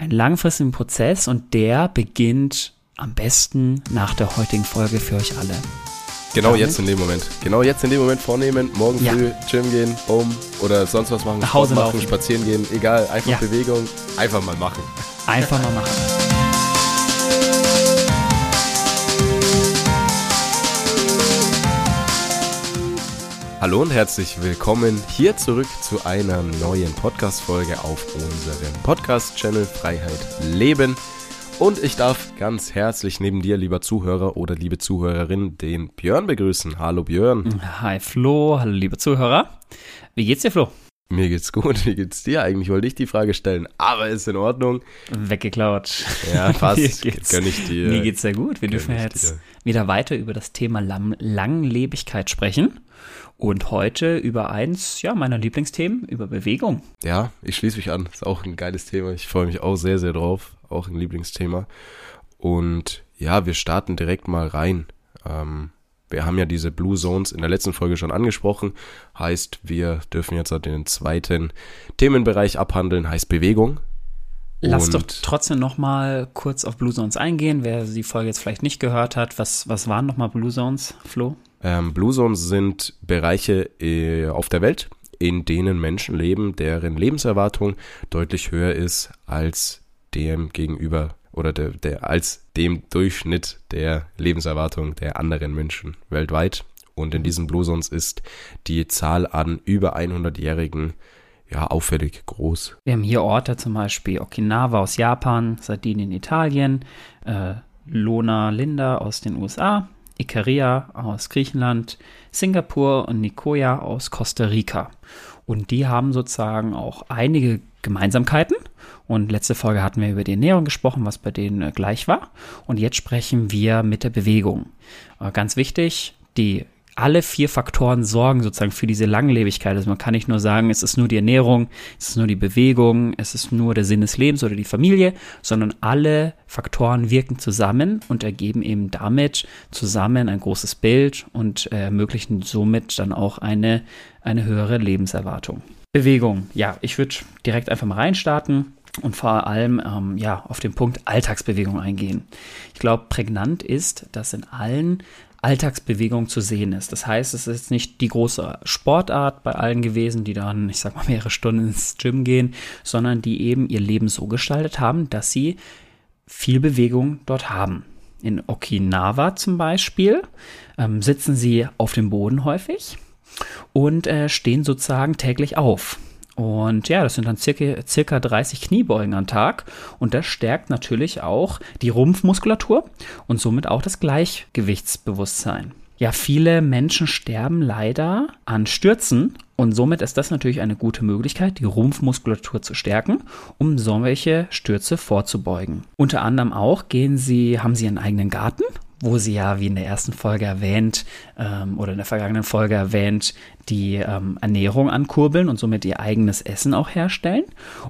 einen langfristigen Prozess und der beginnt am besten nach der heutigen Folge für euch alle. Genau Damit? jetzt in dem Moment. Genau jetzt in dem Moment vornehmen, morgen ja. früh Gym gehen, Boom oder sonst was machen, nach Hause machen, spazieren gehen, egal, einfach ja. Bewegung, einfach mal machen. Einfach mal machen. Hallo und herzlich willkommen hier zurück zu einer neuen Podcast-Folge auf unserem Podcast-Channel Freiheit Leben. Und ich darf ganz herzlich neben dir, lieber Zuhörer oder liebe Zuhörerin, den Björn begrüßen. Hallo Björn. Hi Flo, hallo liebe Zuhörer. Wie geht's dir, Flo? Mir geht's gut. Wie geht's dir? Eigentlich wollte ich die Frage stellen, aber ist in Ordnung. Weggeklaut. Ja, passt. Gönn ich dir. Mir geht's sehr gut. Wir dürfen jetzt dir. wieder weiter über das Thema Langlebigkeit sprechen. Und heute über eins ja, meiner Lieblingsthemen, über Bewegung. Ja, ich schließe mich an. Ist auch ein geiles Thema. Ich freue mich auch sehr, sehr drauf. Auch ein Lieblingsthema. Und ja, wir starten direkt mal rein. Ähm, wir haben ja diese Blue Zones in der letzten Folge schon angesprochen. Heißt, wir dürfen jetzt halt den zweiten Themenbereich abhandeln, heißt Bewegung. Lass Und doch trotzdem noch mal kurz auf Blue Zones eingehen, wer die Folge jetzt vielleicht nicht gehört hat. Was, was waren noch mal Blue Zones, Flo? Ähm, Blue Zones sind Bereiche äh, auf der Welt, in denen Menschen leben, deren Lebenserwartung deutlich höher ist als dem gegenüber oder der, der als dem Durchschnitt der Lebenserwartung der anderen Menschen weltweit. Und in diesen Blue Zones ist die Zahl an über 100-Jährigen ja auffällig groß. Wir haben hier Orte zum Beispiel Okinawa aus Japan, Sardinien Italien, äh, Lona Linda aus den USA, Ikaria aus Griechenland, Singapur und Nicoya aus Costa Rica. Und die haben sozusagen auch einige Gemeinsamkeiten. Und letzte Folge hatten wir über die Ernährung gesprochen, was bei denen äh, gleich war. Und jetzt sprechen wir mit der Bewegung. Äh, ganz wichtig, die alle vier Faktoren sorgen sozusagen für diese Langlebigkeit. Also man kann nicht nur sagen, es ist nur die Ernährung, es ist nur die Bewegung, es ist nur der Sinn des Lebens oder die Familie, sondern alle Faktoren wirken zusammen und ergeben eben damit zusammen ein großes Bild und ermöglichen somit dann auch eine, eine höhere Lebenserwartung. Bewegung, ja, ich würde direkt einfach mal reinstarten und vor allem ähm, ja auf den Punkt Alltagsbewegung eingehen. Ich glaube, prägnant ist, dass in allen Alltagsbewegung zu sehen ist. Das heißt, es ist nicht die große Sportart bei allen gewesen, die dann, ich sag mal, mehrere Stunden ins Gym gehen, sondern die eben ihr Leben so gestaltet haben, dass sie viel Bewegung dort haben. In Okinawa zum Beispiel ähm, sitzen sie auf dem Boden häufig und äh, stehen sozusagen täglich auf. Und ja, das sind dann circa, circa 30 Kniebeugen am Tag. Und das stärkt natürlich auch die Rumpfmuskulatur und somit auch das Gleichgewichtsbewusstsein. Ja, viele Menschen sterben leider an Stürzen und somit ist das natürlich eine gute Möglichkeit, die Rumpfmuskulatur zu stärken, um solche Stürze vorzubeugen. Unter anderem auch gehen sie, haben sie einen eigenen Garten wo sie ja, wie in der ersten Folge erwähnt, ähm, oder in der vergangenen Folge erwähnt, die ähm, Ernährung ankurbeln und somit ihr eigenes Essen auch herstellen.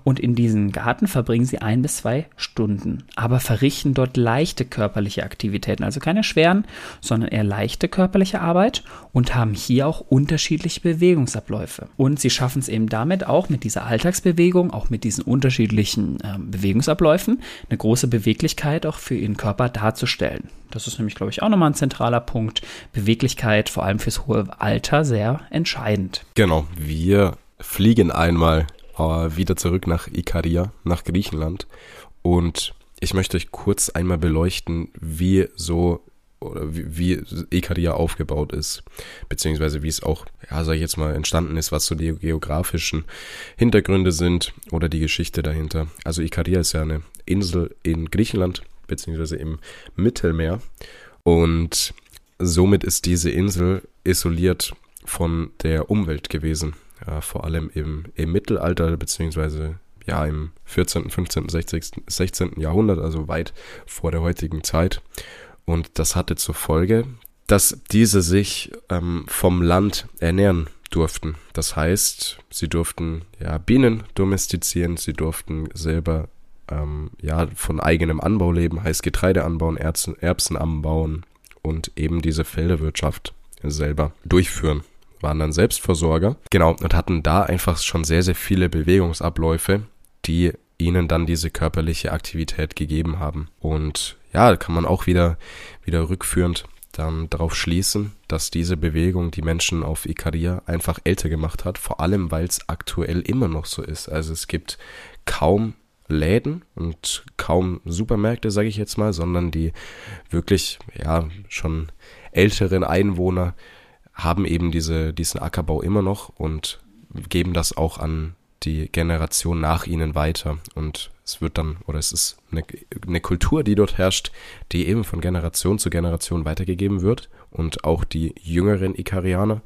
Und in diesem Garten verbringen sie ein bis zwei Stunden, aber verrichten dort leichte körperliche Aktivitäten, also keine schweren, sondern eher leichte körperliche Arbeit und haben hier auch unterschiedliche Bewegungsabläufe. Und sie schaffen es eben damit auch mit dieser Alltagsbewegung, auch mit diesen unterschiedlichen ähm, Bewegungsabläufen, eine große Beweglichkeit auch für ihren Körper darzustellen. Das ist nämlich, glaube ich, auch nochmal ein zentraler Punkt. Beweglichkeit, vor allem fürs hohe Alter, sehr entscheidend. Genau, wir fliegen einmal äh, wieder zurück nach Ikaria, nach Griechenland. Und ich möchte euch kurz einmal beleuchten, wie so oder wie, wie Ikaria aufgebaut ist, beziehungsweise wie es auch, ja, sag ich jetzt mal, entstanden ist, was so die geografischen Hintergründe sind oder die Geschichte dahinter. Also Ikaria ist ja eine Insel in Griechenland, beziehungsweise im Mittelmeer und somit ist diese Insel isoliert von der Umwelt gewesen. Ja, vor allem im, im Mittelalter, beziehungsweise ja im 14., 15., 16., 16. Jahrhundert, also weit vor der heutigen Zeit. Und das hatte zur Folge, dass diese sich ähm, vom Land ernähren durften. Das heißt, sie durften ja Bienen domestizieren, sie durften selber ähm, ja von eigenem Anbau leben, heißt Getreide anbauen, Erbsen, Erbsen anbauen und eben diese Felderwirtschaft selber durchführen waren dann Selbstversorger. Genau, und hatten da einfach schon sehr, sehr viele Bewegungsabläufe, die ihnen dann diese körperliche Aktivität gegeben haben. Und ja, kann man auch wieder, wieder rückführend dann darauf schließen, dass diese Bewegung die Menschen auf Ikaria einfach älter gemacht hat, vor allem weil es aktuell immer noch so ist. Also es gibt kaum Läden und kaum Supermärkte, sage ich jetzt mal, sondern die wirklich ja schon älteren Einwohner haben eben diese, diesen Ackerbau immer noch und geben das auch an die Generation nach ihnen weiter. Und es wird dann, oder es ist eine, eine Kultur, die dort herrscht, die eben von Generation zu Generation weitergegeben wird. Und auch die jüngeren Ikarianer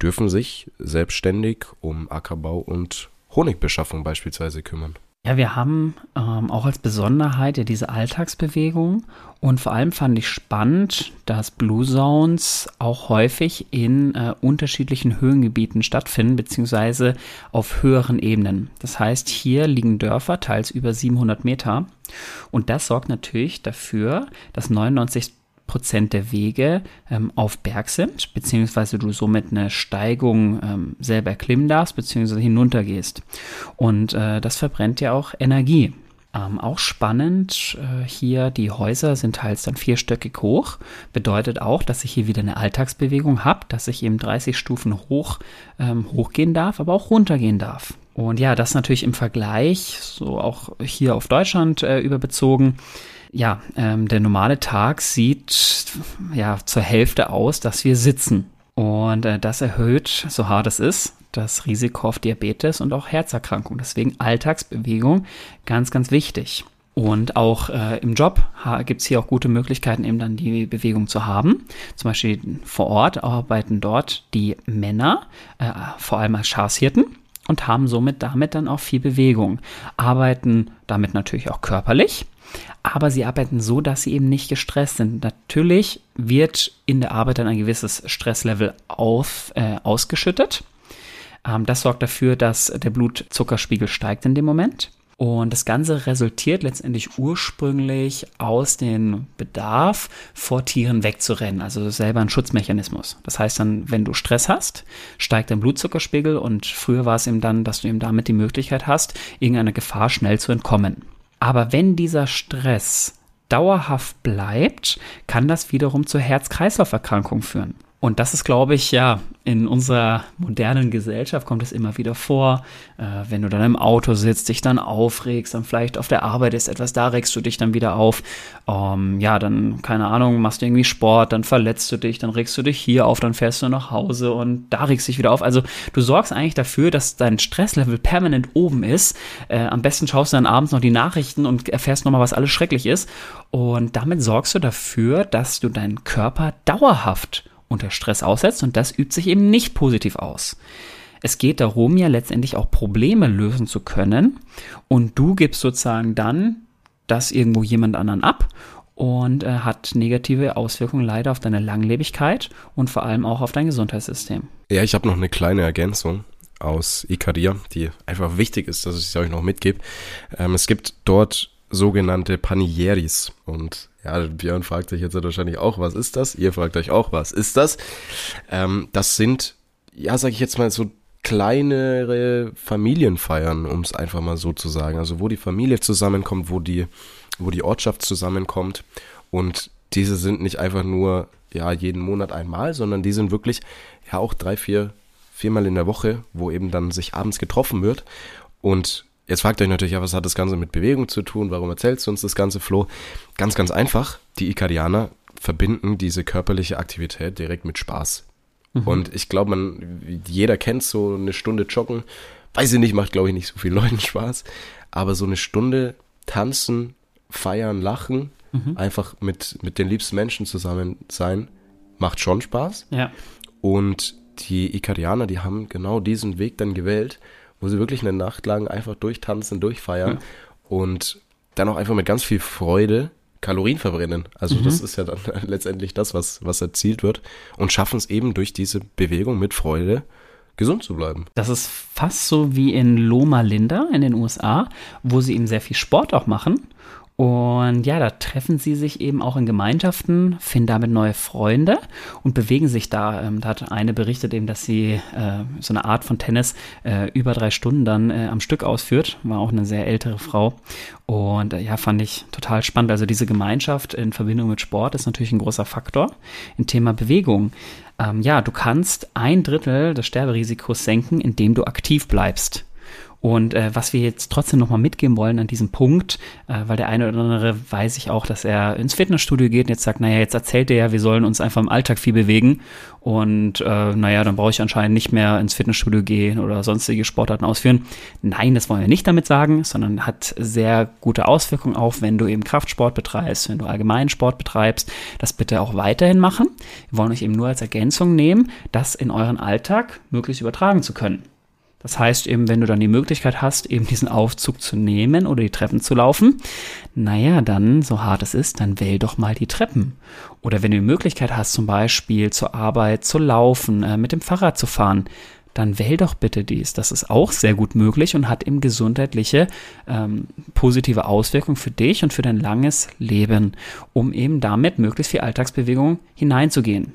dürfen sich selbstständig um Ackerbau und Honigbeschaffung beispielsweise kümmern. Ja, wir haben ähm, auch als Besonderheit ja diese Alltagsbewegung und vor allem fand ich spannend, dass Blue Zones auch häufig in äh, unterschiedlichen Höhengebieten stattfinden, beziehungsweise auf höheren Ebenen. Das heißt, hier liegen Dörfer teils über 700 Meter und das sorgt natürlich dafür, dass 99 Prozent der Wege ähm, auf Berg sind, beziehungsweise du somit eine Steigung ähm, selber erklimmen darfst, beziehungsweise hinuntergehst. Und äh, das verbrennt ja auch Energie. Ähm, auch spannend äh, hier, die Häuser sind teils dann vierstöckig hoch. Bedeutet auch, dass ich hier wieder eine Alltagsbewegung habe, dass ich eben 30 Stufen hoch ähm, hochgehen darf, aber auch runtergehen darf. Und ja, das natürlich im Vergleich, so auch hier auf Deutschland äh, überbezogen, ja, ähm, der normale Tag sieht ja zur Hälfte aus, dass wir sitzen. Und äh, das erhöht, so hart es ist, das Risiko auf Diabetes und auch Herzerkrankung. Deswegen Alltagsbewegung ganz, ganz wichtig. Und auch äh, im Job gibt es hier auch gute Möglichkeiten, eben dann die Bewegung zu haben. Zum Beispiel vor Ort arbeiten dort die Männer, äh, vor allem als Schafshirten und haben somit damit dann auch viel Bewegung. Arbeiten damit natürlich auch körperlich, aber sie arbeiten so, dass sie eben nicht gestresst sind. Natürlich wird in der Arbeit dann ein gewisses Stresslevel auf, äh, ausgeschüttet. Ähm, das sorgt dafür, dass der Blutzuckerspiegel steigt in dem Moment. Und das Ganze resultiert letztendlich ursprünglich aus dem Bedarf, vor Tieren wegzurennen, also selber ein Schutzmechanismus. Das heißt dann, wenn du Stress hast, steigt dein Blutzuckerspiegel und früher war es eben dann, dass du eben damit die Möglichkeit hast, irgendeiner Gefahr schnell zu entkommen. Aber wenn dieser Stress dauerhaft bleibt, kann das wiederum zur Herz-Kreislauf-Erkrankung führen. Und das ist, glaube ich, ja, in unserer modernen Gesellschaft kommt es immer wieder vor, äh, wenn du dann im Auto sitzt, dich dann aufregst, dann vielleicht auf der Arbeit ist etwas, da regst du dich dann wieder auf. Ähm, ja, dann, keine Ahnung, machst du irgendwie Sport, dann verletzt du dich, dann regst du dich hier auf, dann fährst du nach Hause und da regst du dich wieder auf. Also du sorgst eigentlich dafür, dass dein Stresslevel permanent oben ist. Äh, am besten schaust du dann abends noch die Nachrichten und erfährst nochmal, was alles schrecklich ist. Und damit sorgst du dafür, dass du deinen Körper dauerhaft unter Stress aussetzt und das übt sich eben nicht positiv aus. Es geht darum, ja letztendlich auch Probleme lösen zu können und du gibst sozusagen dann das irgendwo jemand anderen ab und äh, hat negative Auswirkungen leider auf deine Langlebigkeit und vor allem auch auf dein Gesundheitssystem. Ja, ich habe noch eine kleine Ergänzung aus Ikaria, die einfach wichtig ist, dass ich sie euch noch mitgebe. Ähm, es gibt dort sogenannte Panieris und ja, Björn fragt sich jetzt wahrscheinlich auch, was ist das? Ihr fragt euch auch, was ist das? Ähm, das sind, ja, sag ich jetzt mal so kleinere Familienfeiern, um es einfach mal so zu sagen. Also wo die Familie zusammenkommt, wo die, wo die Ortschaft zusammenkommt. Und diese sind nicht einfach nur, ja, jeden Monat einmal, sondern die sind wirklich, ja, auch drei, vier, viermal in der Woche, wo eben dann sich abends getroffen wird. Und Jetzt fragt euch natürlich, ja, was hat das Ganze mit Bewegung zu tun? Warum erzählst du uns das Ganze, Flo? Ganz, ganz einfach. Die Ikarianer verbinden diese körperliche Aktivität direkt mit Spaß. Mhm. Und ich glaube, man, jeder kennt so eine Stunde Joggen. Weiß ich nicht, macht, glaube ich, nicht so viel Leuten Spaß. Aber so eine Stunde tanzen, feiern, lachen, mhm. einfach mit, mit den liebsten Menschen zusammen sein, macht schon Spaß. Ja. Und die Ikarianer, die haben genau diesen Weg dann gewählt wo sie wirklich eine Nacht lang einfach durchtanzen, durchfeiern ja. und dann auch einfach mit ganz viel Freude Kalorien verbrennen. Also mhm. das ist ja dann letztendlich das, was, was erzielt wird und schaffen es eben durch diese Bewegung mit Freude gesund zu bleiben. Das ist fast so wie in Loma Linda in den USA, wo sie eben sehr viel Sport auch machen Und ja, da treffen sie sich eben auch in Gemeinschaften, finden damit neue Freunde und bewegen sich da. Ähm, da hat eine berichtet eben, dass sie äh, so eine Art von Tennis äh, über drei Stunden dann äh, am Stück ausführt. War auch eine sehr ältere Frau. Und äh, ja, fand ich total spannend. Also diese Gemeinschaft in Verbindung mit Sport ist natürlich ein großer Faktor im Thema Bewegung. Ähm, ja, du kannst ein Drittel des Sterberisikos senken, indem du aktiv bleibst. Und äh, was wir jetzt trotzdem nochmal mitgeben wollen an diesem Punkt, äh, weil der eine oder andere weiß ich auch, dass er ins Fitnessstudio geht und jetzt sagt, naja, jetzt erzählt er ja, wir sollen uns einfach im Alltag viel bewegen und äh, naja, dann brauche ich anscheinend nicht mehr ins Fitnessstudio gehen oder sonstige Sportarten ausführen. Nein, das wollen wir nicht damit sagen, sondern hat sehr gute Auswirkungen auch, wenn du eben Kraftsport betreibst, wenn du allgemeinen Sport betreibst, das bitte auch weiterhin machen. Wir wollen euch eben nur als Ergänzung nehmen, das in euren Alltag möglichst übertragen zu können. Das heißt eben, wenn du dann die Möglichkeit hast, eben diesen Aufzug zu nehmen oder die Treppen zu laufen, naja, dann, so hart es ist, dann wähl doch mal die Treppen. Oder wenn du die Möglichkeit hast, zum Beispiel zur Arbeit zu laufen, äh, mit dem Fahrrad zu fahren, dann wähl doch bitte dies. Das ist auch sehr gut möglich und hat eben gesundheitliche ähm, positive Auswirkungen für dich und für dein langes Leben, um eben damit möglichst viel Alltagsbewegung hineinzugehen.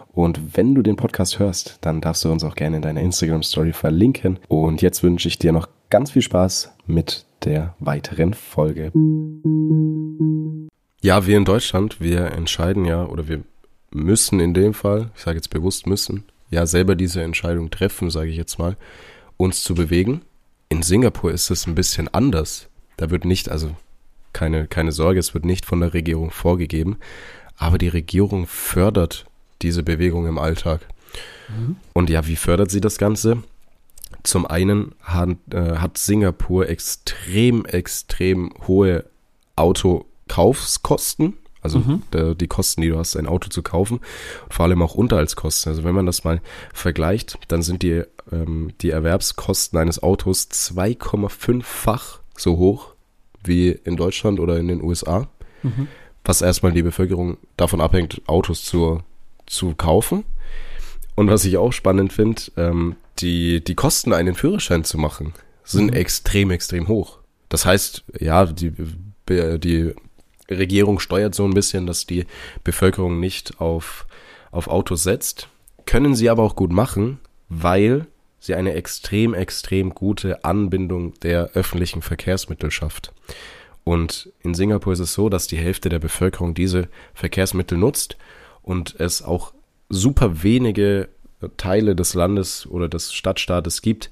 Und wenn du den Podcast hörst, dann darfst du uns auch gerne in deiner Instagram Story verlinken. Und jetzt wünsche ich dir noch ganz viel Spaß mit der weiteren Folge. Ja, wir in Deutschland, wir entscheiden ja oder wir müssen in dem Fall, ich sage jetzt bewusst müssen, ja selber diese Entscheidung treffen, sage ich jetzt mal, uns zu bewegen. In Singapur ist es ein bisschen anders. Da wird nicht, also keine, keine Sorge, es wird nicht von der Regierung vorgegeben, aber die Regierung fördert diese Bewegung im Alltag. Mhm. Und ja, wie fördert sie das Ganze? Zum einen hat, äh, hat Singapur extrem, extrem hohe Autokaufskosten. Also mhm. der, die Kosten, die du hast, ein Auto zu kaufen. Vor allem auch Unterhaltskosten. Also wenn man das mal vergleicht, dann sind die, ähm, die Erwerbskosten eines Autos 2,5-fach so hoch wie in Deutschland oder in den USA. Mhm. Was erstmal die Bevölkerung davon abhängt, Autos zu zu kaufen. Und was ich auch spannend finde, ähm, die, die Kosten, einen Führerschein zu machen, sind mhm. extrem, extrem hoch. Das heißt, ja, die, die Regierung steuert so ein bisschen, dass die Bevölkerung nicht auf, auf Autos setzt. Können sie aber auch gut machen, weil sie eine extrem, extrem gute Anbindung der öffentlichen Verkehrsmittel schafft. Und in Singapur ist es so, dass die Hälfte der Bevölkerung diese Verkehrsmittel nutzt und es auch super wenige Teile des Landes oder des Stadtstaates gibt,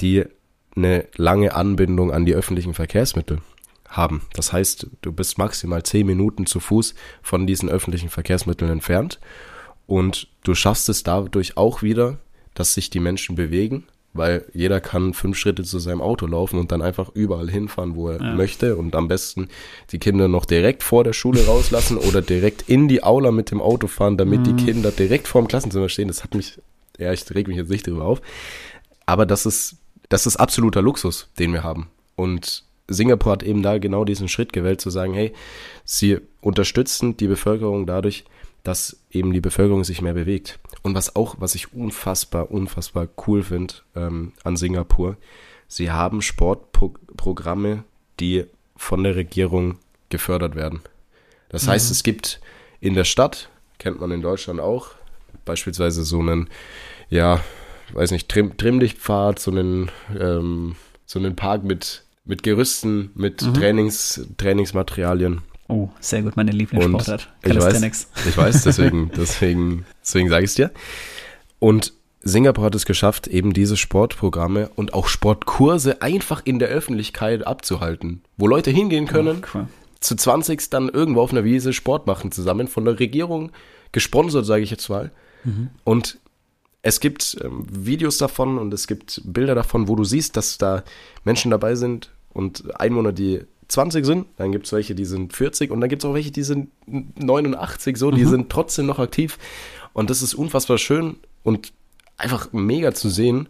die eine lange Anbindung an die öffentlichen Verkehrsmittel haben. Das heißt, du bist maximal zehn Minuten zu Fuß von diesen öffentlichen Verkehrsmitteln entfernt und du schaffst es dadurch auch wieder, dass sich die Menschen bewegen weil jeder kann fünf Schritte zu seinem Auto laufen und dann einfach überall hinfahren, wo er ja. möchte und am besten die Kinder noch direkt vor der Schule rauslassen oder direkt in die Aula mit dem Auto fahren, damit mhm. die Kinder direkt vor dem Klassenzimmer stehen. Das hat mich, ja, ich reg mich jetzt nicht drüber auf, aber das ist, das ist absoluter Luxus, den wir haben und Singapur hat eben da genau diesen Schritt gewählt, zu sagen, hey, sie unterstützen die Bevölkerung dadurch, dass eben die Bevölkerung sich mehr bewegt. Und was auch, was ich unfassbar, unfassbar cool finde ähm, an Singapur, sie haben Sportprogramme, die von der Regierung gefördert werden. Das mhm. heißt, es gibt in der Stadt, kennt man in Deutschland auch, beispielsweise so einen, ja, weiß nicht, Trim Trimmlichtpfad, so einen, ähm, so einen Park mit, mit Gerüsten, mit mhm. Trainings, Trainingsmaterialien. Oh, sehr gut, meine Lieblingssportart. Ich weiß, ich weiß, deswegen, deswegen, deswegen sage ich es dir. Und Singapur hat es geschafft, eben diese Sportprogramme und auch Sportkurse einfach in der Öffentlichkeit abzuhalten, wo Leute hingehen können, oh, cool. zu 20 dann irgendwo auf einer Wiese Sport machen zusammen, von der Regierung gesponsert, sage ich jetzt mal. Mhm. Und es gibt ähm, Videos davon und es gibt Bilder davon, wo du siehst, dass da Menschen dabei sind und Einwohner, die 20 sind, dann gibt es welche, die sind 40 und dann gibt es auch welche, die sind 89, so, die Mhm. sind trotzdem noch aktiv. Und das ist unfassbar schön und einfach mega zu sehen.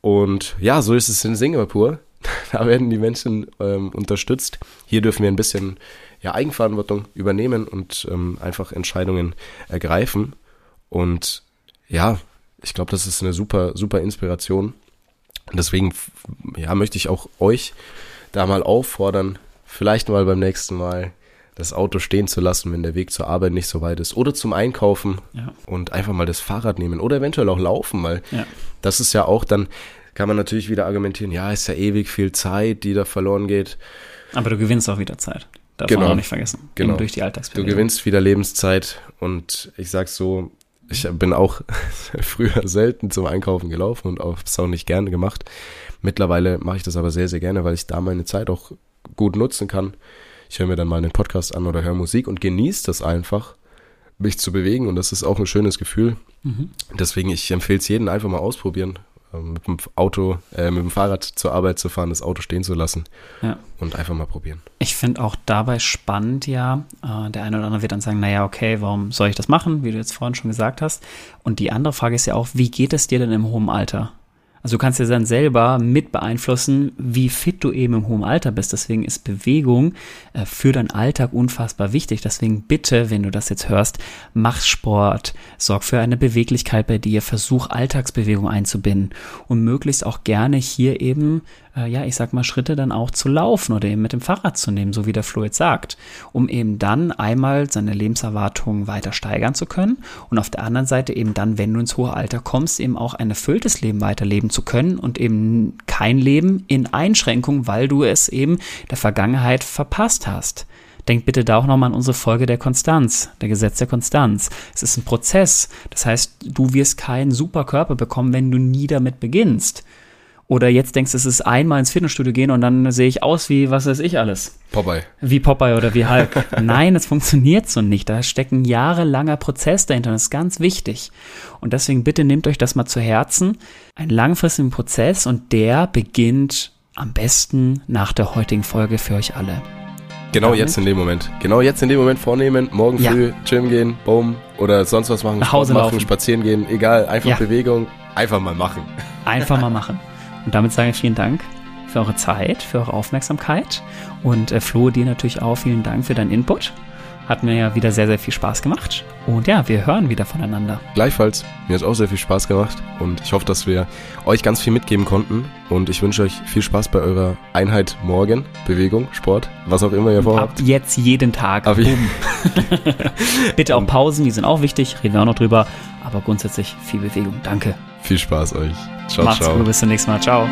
Und ja, so ist es in Singapur. Da werden die Menschen ähm, unterstützt. Hier dürfen wir ein bisschen ja, Eigenverantwortung übernehmen und ähm, einfach Entscheidungen ergreifen. Und ja, ich glaube, das ist eine super, super Inspiration. Und deswegen ja, möchte ich auch euch da mal auffordern, vielleicht mal beim nächsten Mal das Auto stehen zu lassen, wenn der Weg zur Arbeit nicht so weit ist. Oder zum Einkaufen Ja. und einfach mal das Fahrrad nehmen oder eventuell auch laufen, weil Ja. das ist ja auch dann, kann man natürlich wieder argumentieren, ja, ist ja ewig viel Zeit, die da verloren geht. Aber du gewinnst auch wieder Zeit. Darf Genau. man auch nicht vergessen. Genau. Eben durch die Du Alltagsbewegung. gewinnst wieder Lebenszeit und ich sag's so, ich bin auch früher selten zum Einkaufen gelaufen und auch, es auch nicht gerne gemacht. Mittlerweile mache ich das aber sehr, sehr gerne, weil ich da meine Zeit auch gut nutzen kann. Ich höre mir dann mal einen Podcast an oder höre Musik und genieße das einfach, mich zu bewegen und das ist auch ein schönes Gefühl. Mhm. Deswegen, ich empfehle es jedem einfach mal ausprobieren, mit dem Auto, äh, mit dem Fahrrad zur Arbeit zu fahren, das Auto stehen zu lassen Ja. und einfach mal probieren. Ich finde auch dabei spannend, ja, äh, der eine oder andere wird dann sagen, naja, okay, warum soll ich das machen, wie du jetzt vorhin schon gesagt hast. Und die andere Frage ist ja auch, wie geht es dir denn im hohen Alter? Also du kannst ja dann selber mit beeinflussen, wie fit du eben im hohen Alter bist. Deswegen ist Bewegung äh, für deinen Alltag unfassbar wichtig. Deswegen bitte, wenn du das jetzt hörst, mach Sport, sorg für eine Beweglichkeit bei dir, versuch Alltagsbewegung einzubinden und möglichst auch gerne hier eben, äh, ja, ich sag mal, Schritte dann auch zu laufen oder eben mit dem Fahrrad zu nehmen, so wie der Flo jetzt sagt, um eben dann einmal seine Lebenserwartung weiter steigern zu können und auf der anderen Seite eben dann, wenn du ins hohe Alter kommst, eben auch ein erfülltes Leben weiterleben zu können und eben kein Leben in Einschränkung, weil du es eben der Vergangenheit verpasst hast. Denkt bitte da auch nochmal an unsere Folge der Konstanz, der Gesetz der Konstanz. Es ist ein Prozess. Das heißt, du wirst keinen super Körper bekommen, wenn du nie damit beginnst. Oder jetzt denkst du, es ist einmal ins Fitnessstudio gehen und dann sehe ich aus wie, was weiß ich alles. Popeye. Wie Popeye oder wie Hulk. Nein, es funktioniert so nicht. Da steckt ein jahrelanger Prozess dahinter und das ist ganz wichtig. Und deswegen bitte nehmt euch das mal zu Herzen. Ein langfristigen Prozess und der beginnt am besten nach der heutigen Folge für euch alle. Genau Damit- jetzt in dem Moment. Genau jetzt in dem Moment vornehmen, morgen Ja. früh Gym gehen, boom, oder sonst was machen, Nach Hause Sport machen, laufen. spazieren gehen, egal, einfach Ja. Bewegung, einfach mal machen. Einfach mal machen. Und damit sage ich vielen Dank für eure Zeit, für eure Aufmerksamkeit. Und äh, Flo, dir natürlich auch vielen Dank für deinen Input. Hat mir ja wieder sehr, sehr viel Spaß gemacht. Und ja, wir hören wieder voneinander. Gleichfalls, mir hat auch sehr viel Spaß gemacht und ich hoffe, dass wir euch ganz viel mitgeben konnten und ich wünsche euch viel Spaß bei eurer Einheit morgen, Bewegung, Sport, was auch immer ihr Ab vorhabt. jetzt jeden Tag. Ab je-. Bitte auch Pausen, die sind auch wichtig, reden wir auch noch drüber. Aber grundsätzlich viel Bewegung. Danke. Viel Spaß euch. Ciao, Macht's ciao. gut, bis zum nächsten Mal. Ciao.